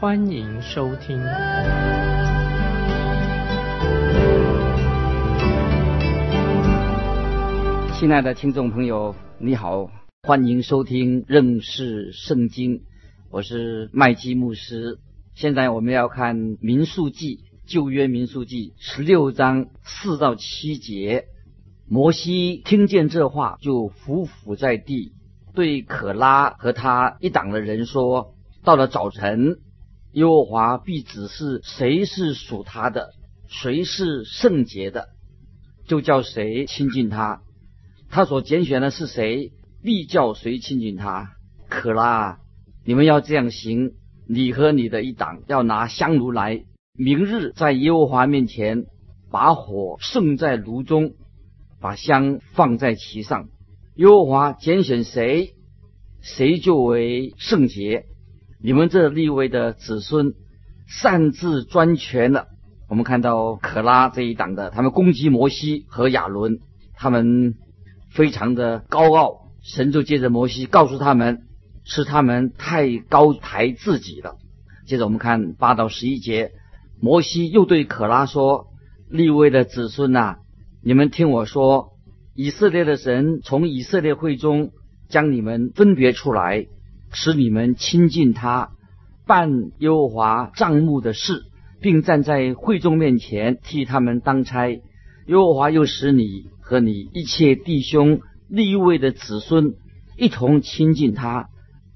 欢迎收听。亲爱的听众朋友，你好，欢迎收听认识圣经，我是麦基牧师。现在我们要看民数记旧约民数记十六章四到七节。摩西听见这话，就伏伏在地，对可拉和他一党的人说：“到了早晨，耶和华必指示谁是属他的，谁是圣洁的，就叫谁亲近他。他所拣选的是谁，必叫谁亲近他。可拉，你们要这样行：你和你的一党要拿香炉来，明日在耶和华面前把火盛在炉中。”把香放在其上，耶和华拣选谁，谁就为圣洁。你们这立位的子孙擅自专权了。我们看到可拉这一党的，他们攻击摩西和亚伦，他们非常的高傲。神就借着摩西告诉他们，是他们太高抬自己了。接着我们看八到十一节，摩西又对可拉说：“立位的子孙呐。”你们听我说，以色列的神从以色列会中将你们分别出来，使你们亲近他，办耶和华账目的事，并站在会众面前替他们当差。耶和华又使你和你一切弟兄立位的子孙一同亲近他，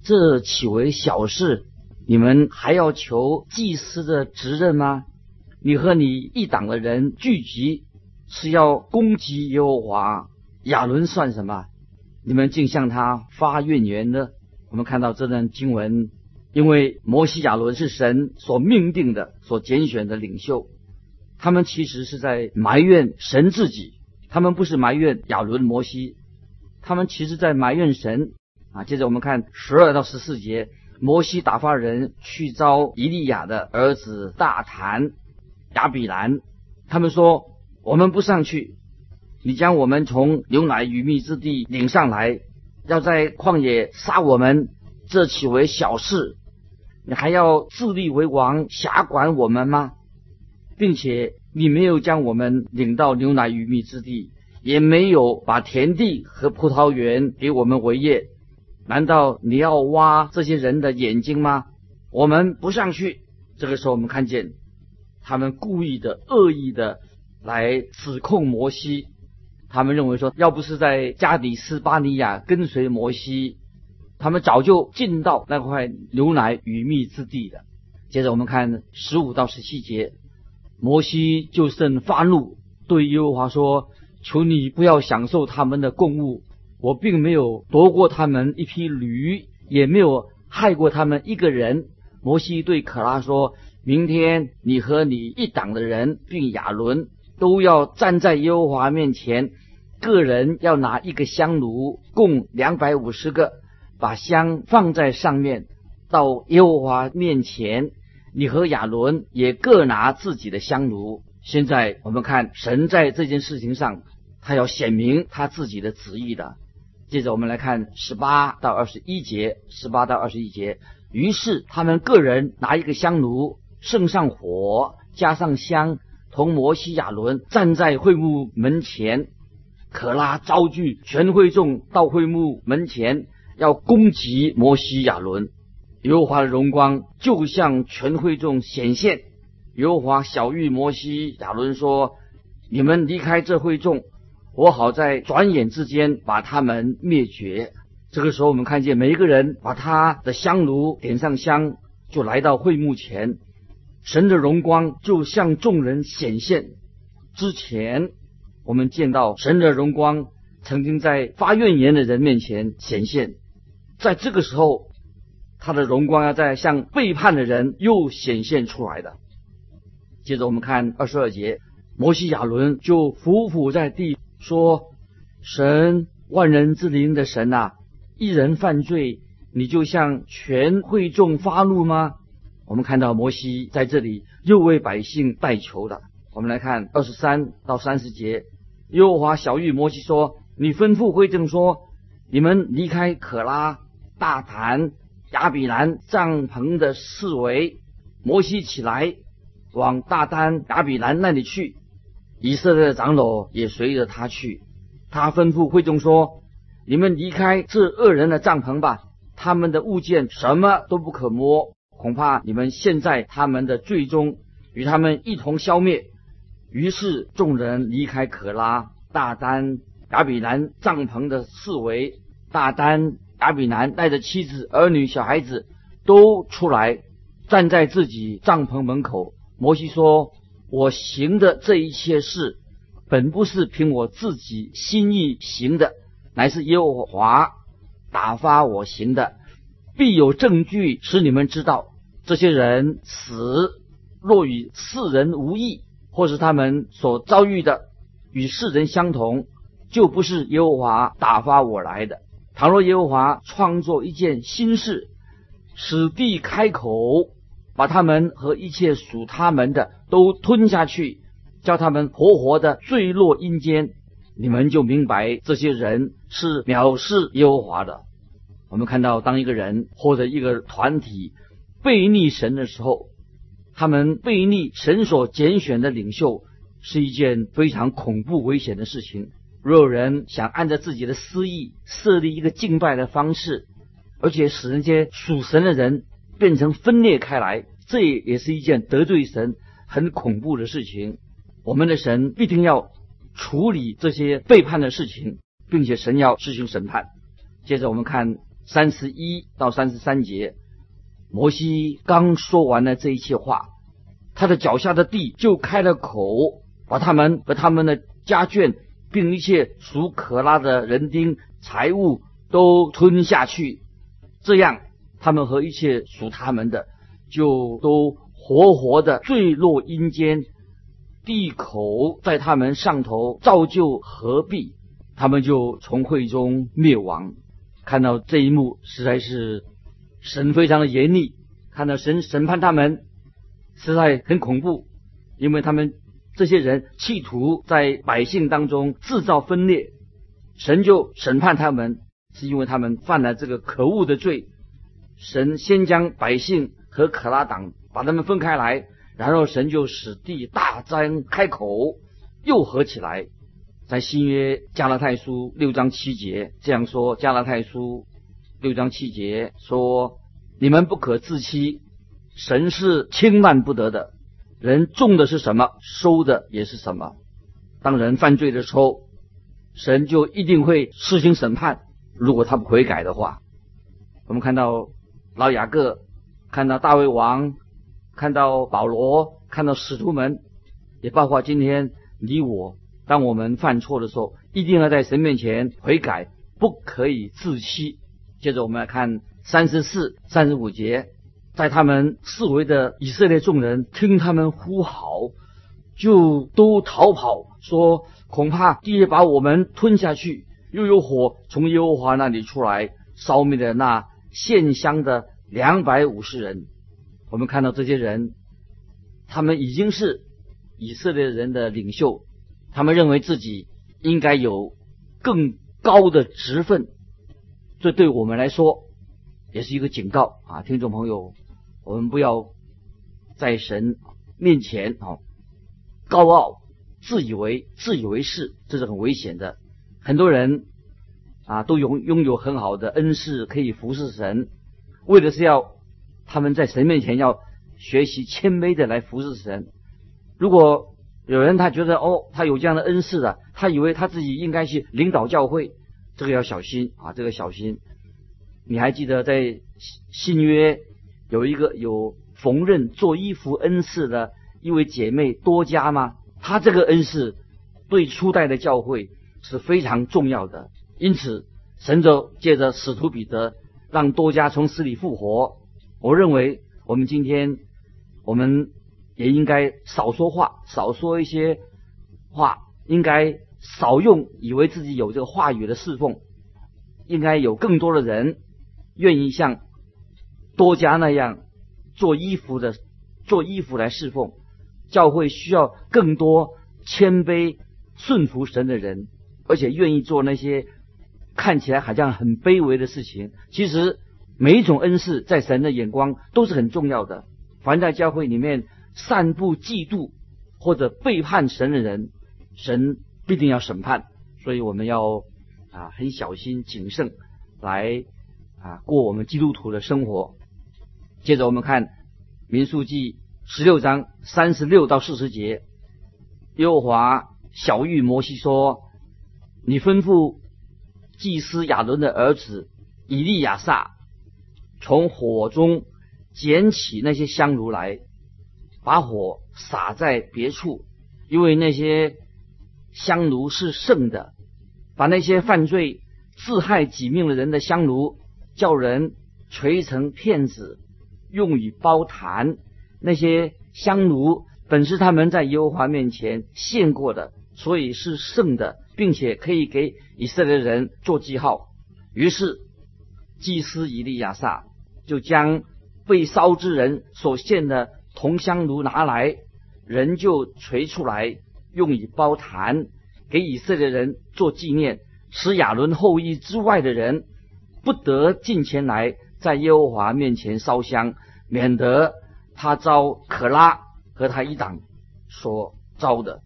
这岂为小事？你们还要求祭司的职任吗？你和你一党的人聚集。是要攻击耶和华，亚伦算什么？你们竟向他发怨言呢？我们看到这段经文，因为摩西、亚伦是神所命定的、所拣选的领袖，他们其实是在埋怨神自己，他们不是埋怨亚伦、摩西，他们其实在埋怨神啊。接着我们看十二到十四节，摩西打发人去招以利亚的儿子大坛、亚比兰，他们说。我们不上去，你将我们从牛奶与蜜之地领上来，要在旷野杀我们，这岂为小事？你还要自立为王，辖管我们吗？并且你没有将我们领到牛奶与蜜之地，也没有把田地和葡萄园给我们为业，难道你要挖这些人的眼睛吗？我们不上去。这个时候，我们看见他们故意的、恶意的。来指控摩西，他们认为说，要不是在加底斯巴尼亚跟随摩西，他们早就进到那块牛奶与蜜之地了。接着我们看十五到十七节，摩西就甚发怒，对耶和华说：“求你不要享受他们的供物，我并没有夺过他们一批驴，也没有害过他们一个人。”摩西对可拉说：“明天你和你一党的人，并亚伦。”都要站在耶和华面前，个人要拿一个香炉，共两百五十个，把香放在上面，到耶和华面前。你和亚伦也各拿自己的香炉。现在我们看神在这件事情上，他要显明他自己的旨意的。接着我们来看十八到二十一节，十八到二十一节。于是他们个人拿一个香炉，盛上火，加上香。同摩西亚伦站在会幕门前，可拉招聚全会众到会幕门前，要攻击摩西亚伦。耶和华的荣光就向全会众显现。耶和华小谕摩西亚伦说：“你们离开这会众，我好在转眼之间把他们灭绝。”这个时候，我们看见每一个人把他的香炉点上香，就来到会幕前。神的荣光就向众人显现。之前，我们见到神的荣光曾经在发怨言的人面前显现，在这个时候，他的荣光要在向背叛的人又显现出来的。接着我们看二十二节，摩西亚伦就伏伏在地说：“神万人之灵的神啊，一人犯罪，你就向全会众发怒吗？”我们看到摩西在这里又为百姓代求了。我们来看二十三到三十节，耶和华小玉摩西说：“你吩咐会众说，你们离开可拉、大坛、亚比兰帐篷的四围。”摩西起来往大丹、亚比兰那里去，以色列的长老也随着他去。他吩咐会众说：“你们离开这恶人的帐篷吧，他们的物件什么都不可摸。”恐怕你们现在他们的最终，与他们一同消灭。于是众人离开可拉、大丹、亚比兰帐篷的四围。大丹、亚比兰带着妻子、儿女、小孩子都出来，站在自己帐篷门口。摩西说：“我行的这一切事，本不是凭我自己心意行的，乃是耶和华打发我行的，必有证据使你们知道。”这些人死若与世人无异，或是他们所遭遇的与世人相同，就不是耶和华打发我来的。倘若耶和华创作一件新事，使地开口，把他们和一切属他们的都吞下去，叫他们活活的坠落阴间，你们就明白这些人是藐视耶和华的。我们看到，当一个人或者一个团体。背逆神的时候，他们背逆神所拣选的领袖，是一件非常恐怖危险的事情。若有人想按照自己的私意设立一个敬拜的方式，而且使那些属神的人变成分裂开来，这也是一件得罪神很恐怖的事情。我们的神必定要处理这些背叛的事情，并且神要施行审判。接着我们看三十一到三十三节。摩西刚说完了这一切话，他的脚下的地就开了口，把他们和他们的家眷，并一切属可拉的人丁财物都吞下去。这样，他们和一切属他们的，就都活活的坠落阴间。地口在他们上头造就合璧，他们就从会中灭亡。看到这一幕，实在是。神非常的严厉，看到神审判他们，实在很恐怖，因为他们这些人企图在百姓当中制造分裂，神就审判他们，是因为他们犯了这个可恶的罪。神先将百姓和可拉党把他们分开来，然后神就使地大张开口，又合起来。在新约加拉太书六章七节这样说：加拉太书。六章七节说：“你们不可自欺，神是轻慢不得的。人种的是什么，收的也是什么。当人犯罪的时候，神就一定会施行审判。如果他不悔改的话，我们看到老雅各，看到大卫王，看到保罗，看到使徒们，也包括今天你我，当我们犯错的时候，一定要在神面前悔改，不可以自欺。”接着我们来看三十四、三十五节，在他们四围的以色列众人听他们呼号，就都逃跑，说恐怕地把我们吞下去。又有火从耶和华那里出来，烧灭了那献香的两百五十人。我们看到这些人，他们已经是以色列人的领袖，他们认为自己应该有更高的职分。这对我们来说也是一个警告啊，听众朋友，我们不要在神面前啊高傲、自以为、自以为是，这是很危险的。很多人啊都拥拥有很好的恩赐，可以服侍神，为的是要他们在神面前要学习谦卑的来服侍神。如果有人他觉得哦，他有这样的恩赐的，他以为他自己应该去领导教会。这个要小心啊！这个小心。你还记得在新约有一个有缝纫做衣服恩赐的一位姐妹多加吗？她这个恩赐对初代的教会是非常重要的。因此，神就借着使徒彼得让多加从死里复活。我认为我们今天我们也应该少说话，少说一些话，应该少用以为自己有这个话语的侍奉，应该有更多的人愿意像多加那样做衣服的做衣服来侍奉。教会需要更多谦卑顺服神的人，而且愿意做那些看起来好像很卑微的事情。其实每一种恩赐在神的眼光都是很重要的。凡在教会里面散布嫉妒或者背叛神的人，神必定要审判。所以我们要啊很小心谨慎来啊过我们基督徒的生活。接着我们看民数记。十六章三十六到四十节，耶和华小玉摩西说：“你吩咐祭司亚伦的儿子以利亚撒，从火中捡起那些香炉来，把火撒在别处，因为那些香炉是圣的。把那些犯罪自害己命的人的香炉，叫人锤成片子，用以包坛。”那些香炉本是他们在耶和华面前献过的，所以是圣的，并且可以给以色列人做记号。于是祭司以利亚撒就将被烧之人所献的铜香炉拿来，人就锤出来，用以包坛，给以色列人做纪念。使亚伦后裔之外的人不得进前来，在耶和华面前烧香，免得。他遭可拉和他一党所招的，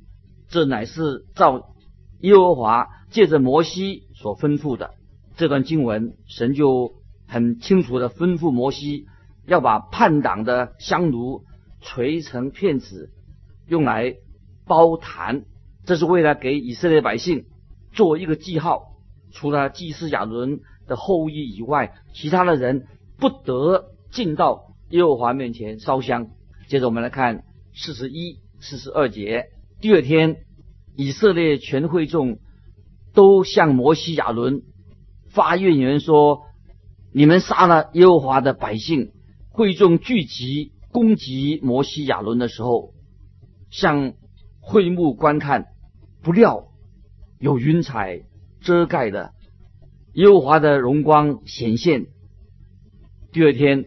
这乃是照耶和华借着摩西所吩咐的。这段经文，神就很清楚的吩咐摩西，要把叛党的香炉锤成片子，用来包坛。这是为了给以色列百姓做一个记号。除了祭司亚伦的后裔以外，其他的人不得进到。耶和华面前烧香。接着我们来看四十一、四十二节。第二天，以色列全会众都向摩西、亚伦发怨言说：“你们杀了耶和华的百姓。”会众聚集攻击摩西、亚伦的时候，向会幕观看，不料有云彩遮盖的耶和华的荣光显现。第二天。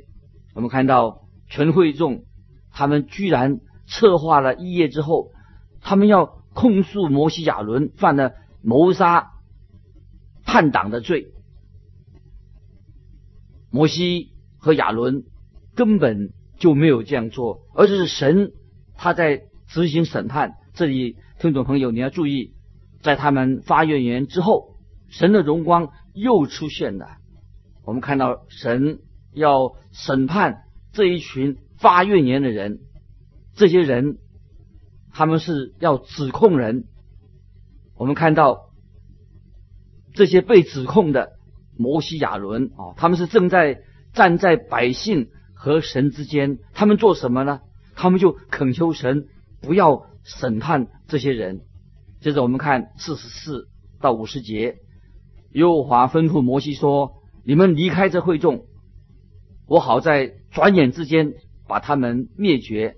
我们看到全会众，他们居然策划了一夜之后，他们要控诉摩西亚伦犯了谋杀叛党的罪。摩西和亚伦根本就没有这样做，而是神他在执行审判。这里听众朋友你要注意，在他们发怨言之后，神的荣光又出现了。我们看到神。要审判这一群发怨言的人，这些人他们是要指控人。我们看到这些被指控的摩西亚伦啊，他们是正在站在百姓和神之间，他们做什么呢？他们就恳求神不要审判这些人。接着我们看四十四到五十节，耶和华吩咐摩西说：“你们离开这会众。”我好在转眼之间把他们灭绝，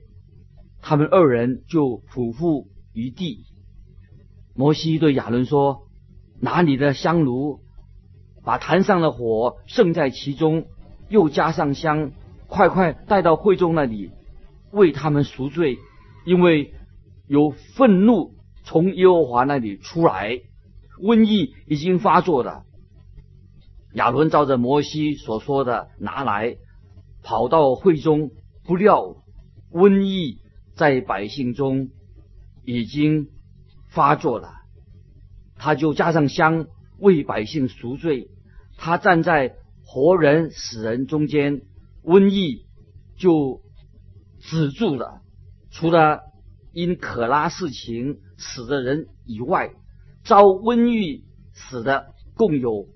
他们二人就匍匐于地。摩西对亚伦说：“拿你的香炉，把坛上的火盛在其中，又加上香，快快带到会众那里，为他们赎罪，因为有愤怒从耶和华那里出来，瘟疫已经发作了。”亚伦照着摩西所说的拿来，跑到会中，不料瘟疫在百姓中已经发作了。他就加上香为百姓赎罪。他站在活人死人中间，瘟疫就止住了。除了因可拉事情死的人以外，遭瘟疫死的共有。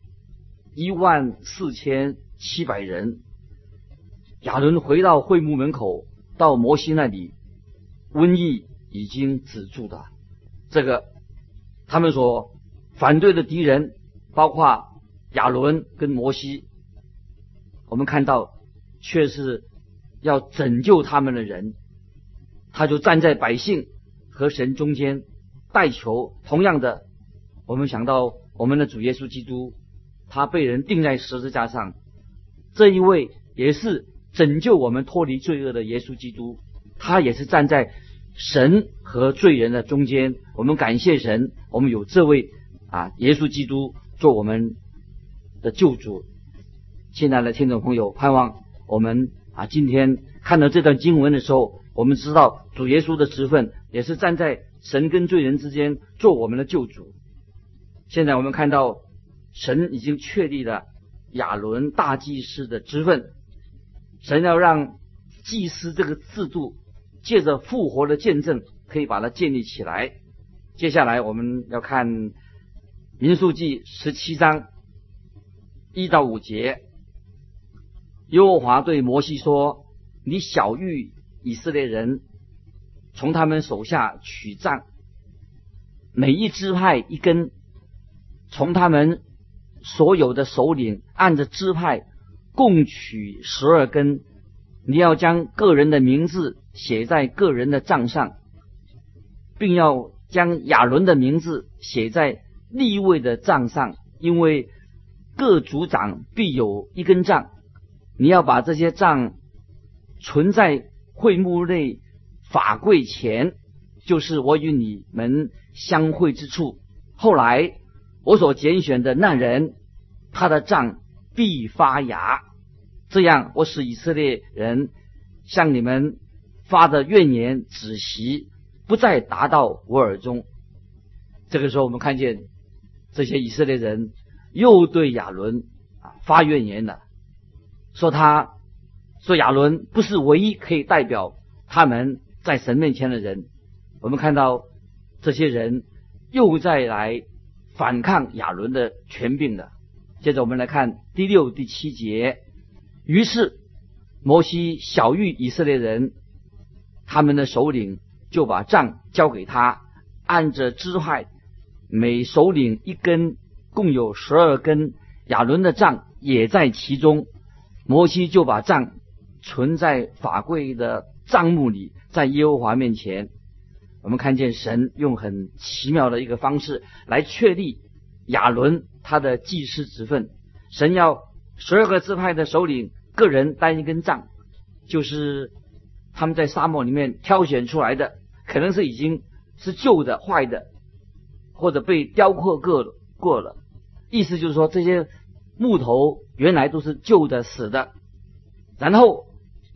一万四千七百人。亚伦回到会幕门口，到摩西那里，瘟疫已经止住了。这个他们所反对的敌人，包括亚伦跟摩西，我们看到却是要拯救他们的人。他就站在百姓和神中间代求。同样的，我们想到我们的主耶稣基督，他被人钉在十字架上，这一位也是拯救我们脱离罪恶的耶稣基督，他也是站在神和罪人的中间。我们感谢神，我们有这位啊耶稣基督做我们的救主。亲爱的听众朋友，盼望我们啊今天看到这段经文的时候。我们知道主耶稣的职分也是站在神跟罪人之间做我们的救主。现在我们看到神已经确立了亚伦大祭司的职分，神要让祭司这个制度借着复活的见证可以把它建立起来。接下来我们要看民数记十七章一到五节，耶和华对摩西说：“你小玉。”以色列人从他们手下取杖，每一支派一根，从他们所有的首领按着支派共取十二根。你要将个人的名字写在个人的账上，并要将亚伦的名字写在立位的账上，因为各族长必有一根杖。你要把这些杖存在。会幕内法柜前，就是我与你们相会之处。后来我所拣选的那人，他的杖必发芽，这样我使以色列人向你们发的怨言止息，不再达到我耳中。这个时候，我们看见这些以色列人又对亚伦啊发怨言了，说他。说亚伦不是唯一可以代表他们在神面前的人。我们看到这些人又再来反抗亚伦的权柄了。接着我们来看第六、第七节。于是摩西小谕以色列人，他们的首领就把杖交给他，按着支派，每首领一根，共有十二根。亚伦的杖也在其中。摩西就把杖。存在法柜的账目里，在耶和华面前，我们看见神用很奇妙的一个方式来确立亚伦他的祭司职分。神要十二个支派的首领个人担一根杖，就是他们在沙漠里面挑选出来的，可能是已经是旧的、坏的，或者被雕刻过过了。意思就是说，这些木头原来都是旧的、死的，然后。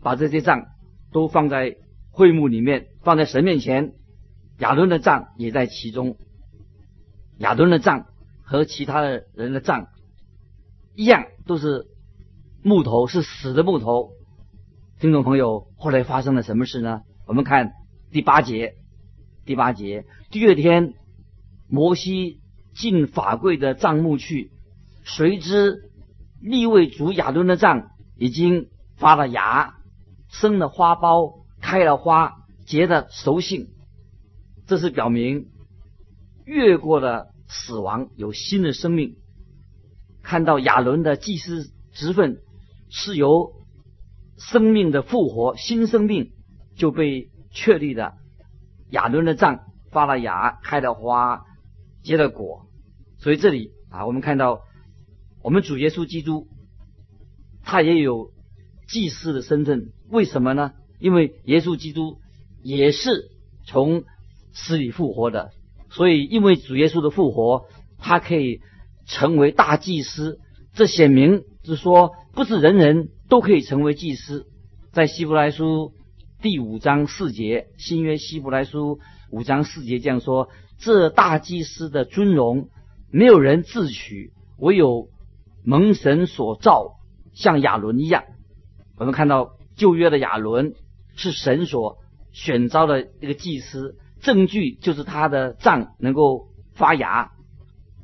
把这些杖都放在会幕里面，放在神面前。亚伦的杖也在其中。亚伦的杖和其他的人的杖一样，都是木头，是死的木头。听众朋友，后来发生了什么事呢？我们看第八节。第八节，第二天，摩西进法柜的帐幕去，谁知立位主亚伦的杖已经发了芽。生了花苞，开了花，结了熟杏，这是表明越过了死亡，有新的生命。看到亚伦的祭司职分是由生命的复活，新生命就被确立的。亚伦的杖发了芽，开了花，结了果。所以这里啊，我们看到我们主耶稣基督，他也有祭司的身份。为什么呢？因为耶稣基督也是从死里复活的，所以因为主耶稣的复活，他可以成为大祭司。这显明是说，不是人人都可以成为祭司。在希伯来书第五章四节，新约希伯来书五章四节这样说：这大祭司的尊荣，没有人自取，唯有蒙神所造，像亚伦一样。我们看到。旧约的亚伦是神所选召的一个祭司，证据就是他的杖能够发芽，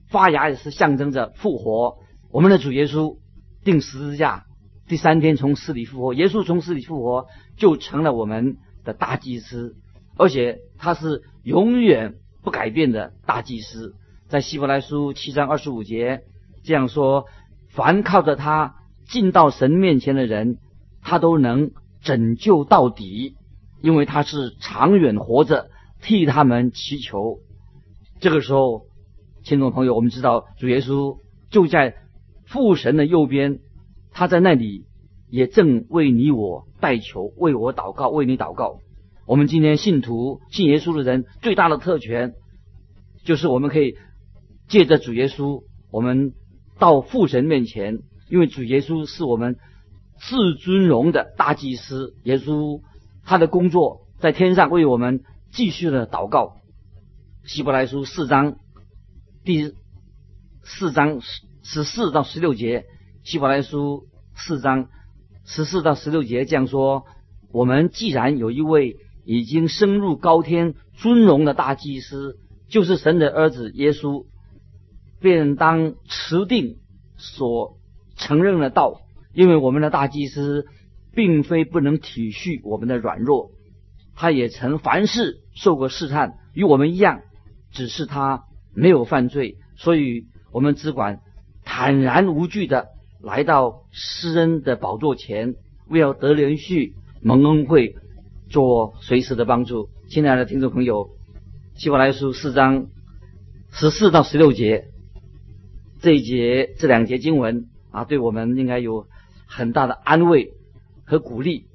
发芽也是象征着复活。我们的主耶稣定十字架，第三天从死里复活，耶稣从死里复活就成了我们的大祭司，而且他是永远不改变的大祭司。在希伯来书七章二十五节这样说：凡靠着他进到神面前的人。他都能拯救到底，因为他是长远活着替他们祈求。这个时候，听众朋友，我们知道主耶稣就在父神的右边，他在那里也正为你我代求，为我祷告，为你祷告。我们今天信徒信耶稣的人最大的特权，就是我们可以借着主耶稣，我们到父神面前，因为主耶稣是我们至尊荣的大祭司。耶稣他的工作在天上为我们继续的祷告。希伯来书四章第四章十四到十六节，希伯来书四章十四到十六节这样说：我们既然有一位。已经升入高天尊荣的大祭司，就是神的儿子耶稣，便当持定所承认的道。因为我们的大祭司并非不能体恤我们的软弱，他也曾凡事受过试探，与我们一样，只是他没有犯罪。所以，我们只管坦然无惧的来到施恩的宝座前，为要得连续蒙恩惠。做随时的帮助，亲爱的听众朋友，希伯来书四章十四到十六节这一节这两节经文啊，对我们应该有很大的安慰和鼓励。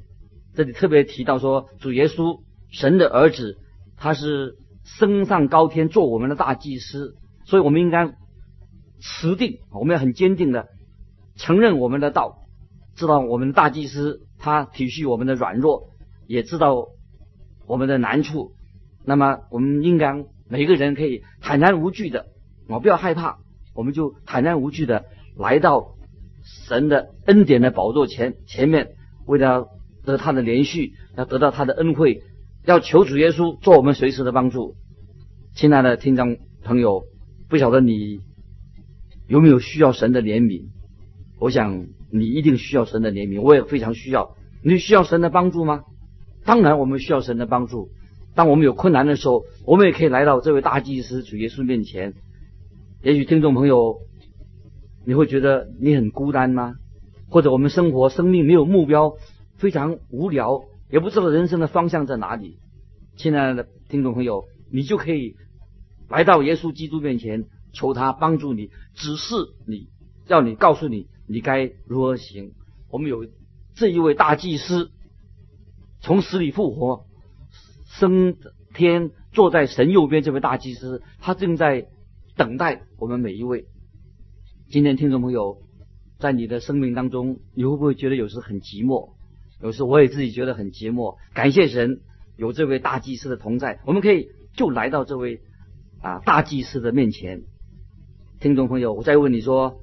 这里特别提到说，主耶稣神的儿子，他是升上高天做我们的大祭司，所以我们应该持定，我们要很坚定的承认我们的道，知道我们的大祭司他体恤我们的软弱。也知道我们的难处，那么我们应该每个人可以坦然无惧的，我不要害怕，我们就坦然无惧的来到神的恩典的宝座前前面，为了得他的连续，要得到他的恩惠，要求主耶稣做我们随时的帮助。亲爱的听众朋友，不晓得你有没有需要神的怜悯？我想你一定需要神的怜悯，我也非常需要。你需要神的帮助吗？当然，我们需要神的帮助。当我们有困难的时候，我们也可以来到这位大祭司主耶稣面前。也许听众朋友，你会觉得你很孤单吗？或者我们生活、生命没有目标，非常无聊，也不知道人生的方向在哪里。亲爱的听众朋友，你就可以来到耶稣基督面前，求他帮助你，指示你，要你告诉你你该如何行。我们有这一位大祭司。从死里复活，升天坐在神右边这位大祭司，他正在等待我们每一位。今天听众朋友，在你的生命当中，你会不会觉得有时很寂寞？有时我也自己觉得很寂寞。感谢神有这位大祭司的同在，我们可以就来到这位啊大祭司的面前。听众朋友，我再问你说，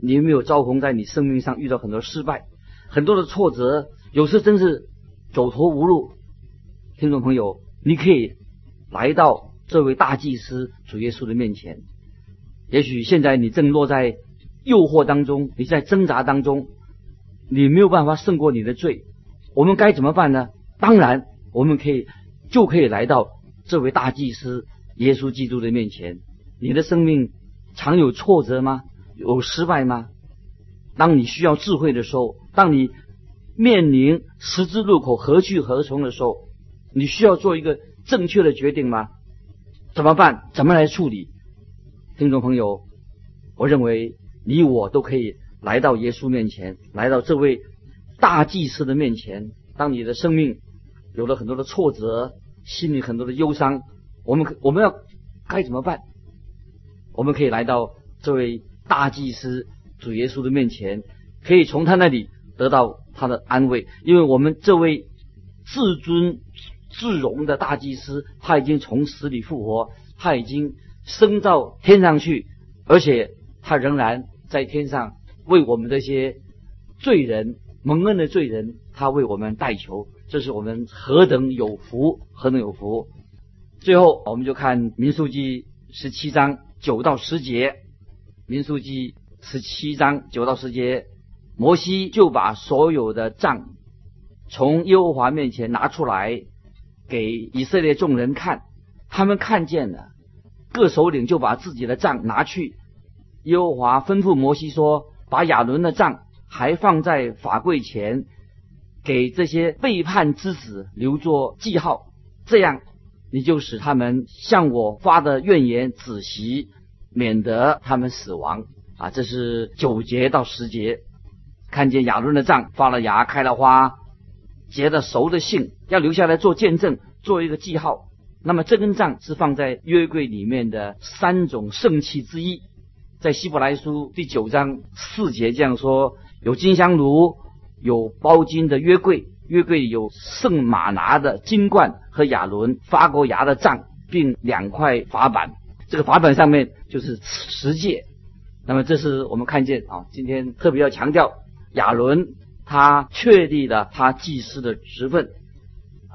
你有没有遭逢在你生命上遇到很多失败、很多的挫折？有时真是。走投无路，听众朋友，你可以来到这位大祭司主耶稣的面前。也许现在你正落在诱惑当中，你在挣扎当中，你没有办法胜过你的罪。我们该怎么办呢？当然，我们可以就可以来到这位大祭司耶稣基督的面前。你的生命常有挫折吗？有失败吗？当你需要智慧的时候，当你。面临十字路口何去何从的时候，你需要做一个正确的决定吗？怎么办？怎么来处理？听众朋友，我认为你我都可以来到耶稣面前，来到这位大祭司的面前。当你的生命有了很多的挫折，心里很多的忧伤，我们我们要该怎么办？我们可以来到这位大祭司主耶稣的面前，可以从他那里得到。他的安慰，因为我们这位至尊至荣的大祭司，他已经从死里复活，他已经升到天上去，而且他仍然在天上为我们这些罪人蒙恩的罪人，他为我们代求，这是我们何等有福，何等有福！最后，我们就看民数记十七章九到十节，民数记十七章九到十节。摩西就把所有的账从耶和华面前拿出来，给以色列众人看。他们看见了，各首领就把自己的账拿去。耶和华吩咐摩西说：“把亚伦的杖还放在法柜前，给这些背叛之子留作记号，这样你就使他们向我发的怨言止息，免得他们死亡。啊，这是九节到十节，看见亚伦的杖发了芽，开了花，结了熟的杏，要留下来做见证，做一个记号。那么这根杖是放在约柜里面的三种圣器之一，在希伯来书第九章四节这样说：有金香炉，有包金的约柜，约柜有圣马拿的金冠和亚伦发过芽的杖，并两块法板。这个法板上面就是十诫。那么这是我们看见啊，今天特别要强调亚伦他确立了他祭司的职分。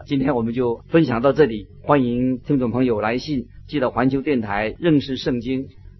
今天我们就分享到这里，欢迎听众朋友来信寄到环球电台认识圣经